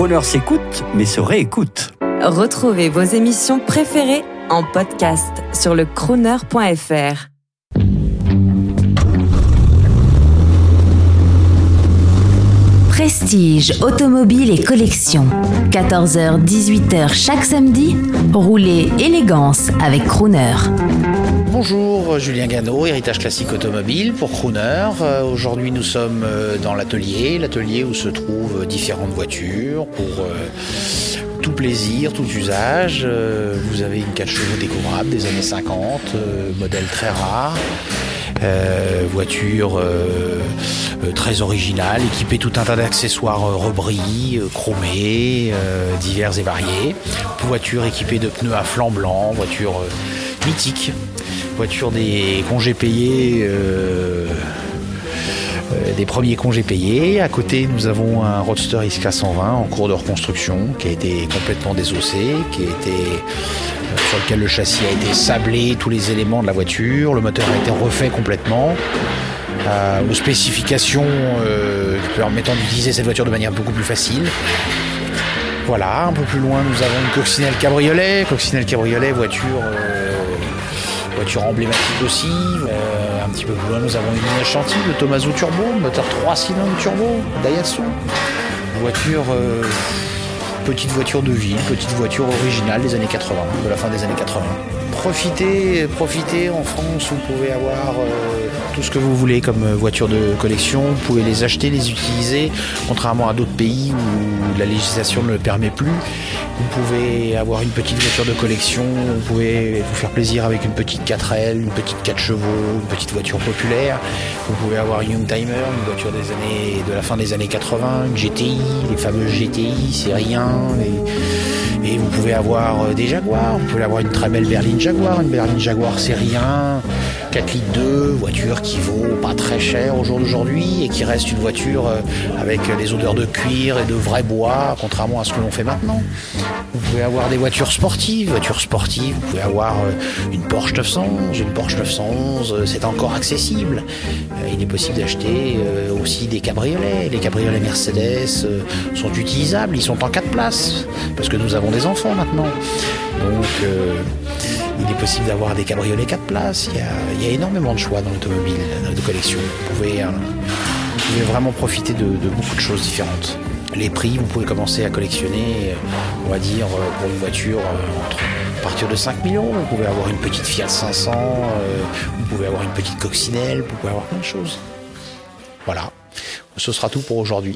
Croner s'écoute, mais se réécoute. Retrouvez vos émissions préférées en podcast sur le crooner.fr. Prestige, automobile et collection. 14h-18h chaque samedi, roulez élégance avec Crooner. Bonjour, Julien Gano, héritage classique automobile pour Crooner. Euh, Aujourd'hui, nous sommes euh, dans l'atelier, l'atelier où se trouvent différentes voitures pour euh, tout plaisir, tout usage. Vous avez une 4 chevaux découvrable des années 50, euh, modèle très rare. Voiture très originale, équipée tout un tas d'accessoires rebris, chromés, divers et variés. Voiture équipée de pneus à flanc blanc, voiture mythique, voiture des congés payés. euh, des premiers congés payés. À côté, nous avons un Roadster Isca 120 en cours de reconstruction qui a été complètement désossé, qui a été euh, sur lequel le châssis a été sablé, tous les éléments de la voiture, le moteur a été refait complètement. euh, aux spécifications permettant d'utiliser cette voiture de manière beaucoup plus facile. Voilà, un peu plus loin, nous avons une coccinelle cabriolet. Coccinelle cabriolet, voiture, voiture emblématique aussi. Euh, un petit peu plus loin, nous avons une Chantilly, le Tomaso Turbo, moteur 3 cylindres turbo, Daihatsu. Voiture, euh, petite voiture de ville, petite voiture originale des années 80, de la fin des années 80. Profitez, profitez en France, vous pouvez avoir euh, tout ce que vous voulez comme euh, voiture de collection, vous pouvez les acheter, les utiliser, contrairement à d'autres pays où la législation ne le permet plus. Vous pouvez avoir une petite voiture de collection, vous pouvez vous faire plaisir avec une petite 4L, une petite 4 chevaux, une petite voiture populaire. Vous pouvez avoir une Youngtimer, une voiture des années, de la fin des années 80, une GTI, les fameuses GTI, c'est rien. Et, et vous pouvez avoir euh, des Jaguars, vous pouvez avoir une très belle berline Jaguar, une berline Jaguar série 1, 4 litres 2, voiture qui vaut pas très cher au jour d'aujourd'hui et qui reste une voiture euh, avec les odeurs de cuir et de vrai bois, contrairement à ce que l'on fait maintenant. Vous pouvez avoir des voitures sportives, voitures sportives, vous pouvez avoir euh, une Porsche 911, une Porsche 911, euh, c'est encore accessible. Il est possible d'acheter aussi des cabriolets. Les cabriolets Mercedes sont utilisables, ils sont en 4 places, parce que nous avons des enfants maintenant. Donc il est possible d'avoir des cabriolets 4 places, il y a, énormément de choix dans l'automobile de collection. Vous pouvez, euh, vous pouvez vraiment profiter de, beaucoup de choses différentes. Les prix, vous pouvez commencer à collectionner, euh, on va dire, euh, pour une voiture à partir de 5 000 euros. Vous pouvez avoir une petite Fiat 500, euh, vous pouvez avoir une petite coccinelle, vous pouvez avoir plein de choses. Voilà, ce sera tout pour aujourd'hui.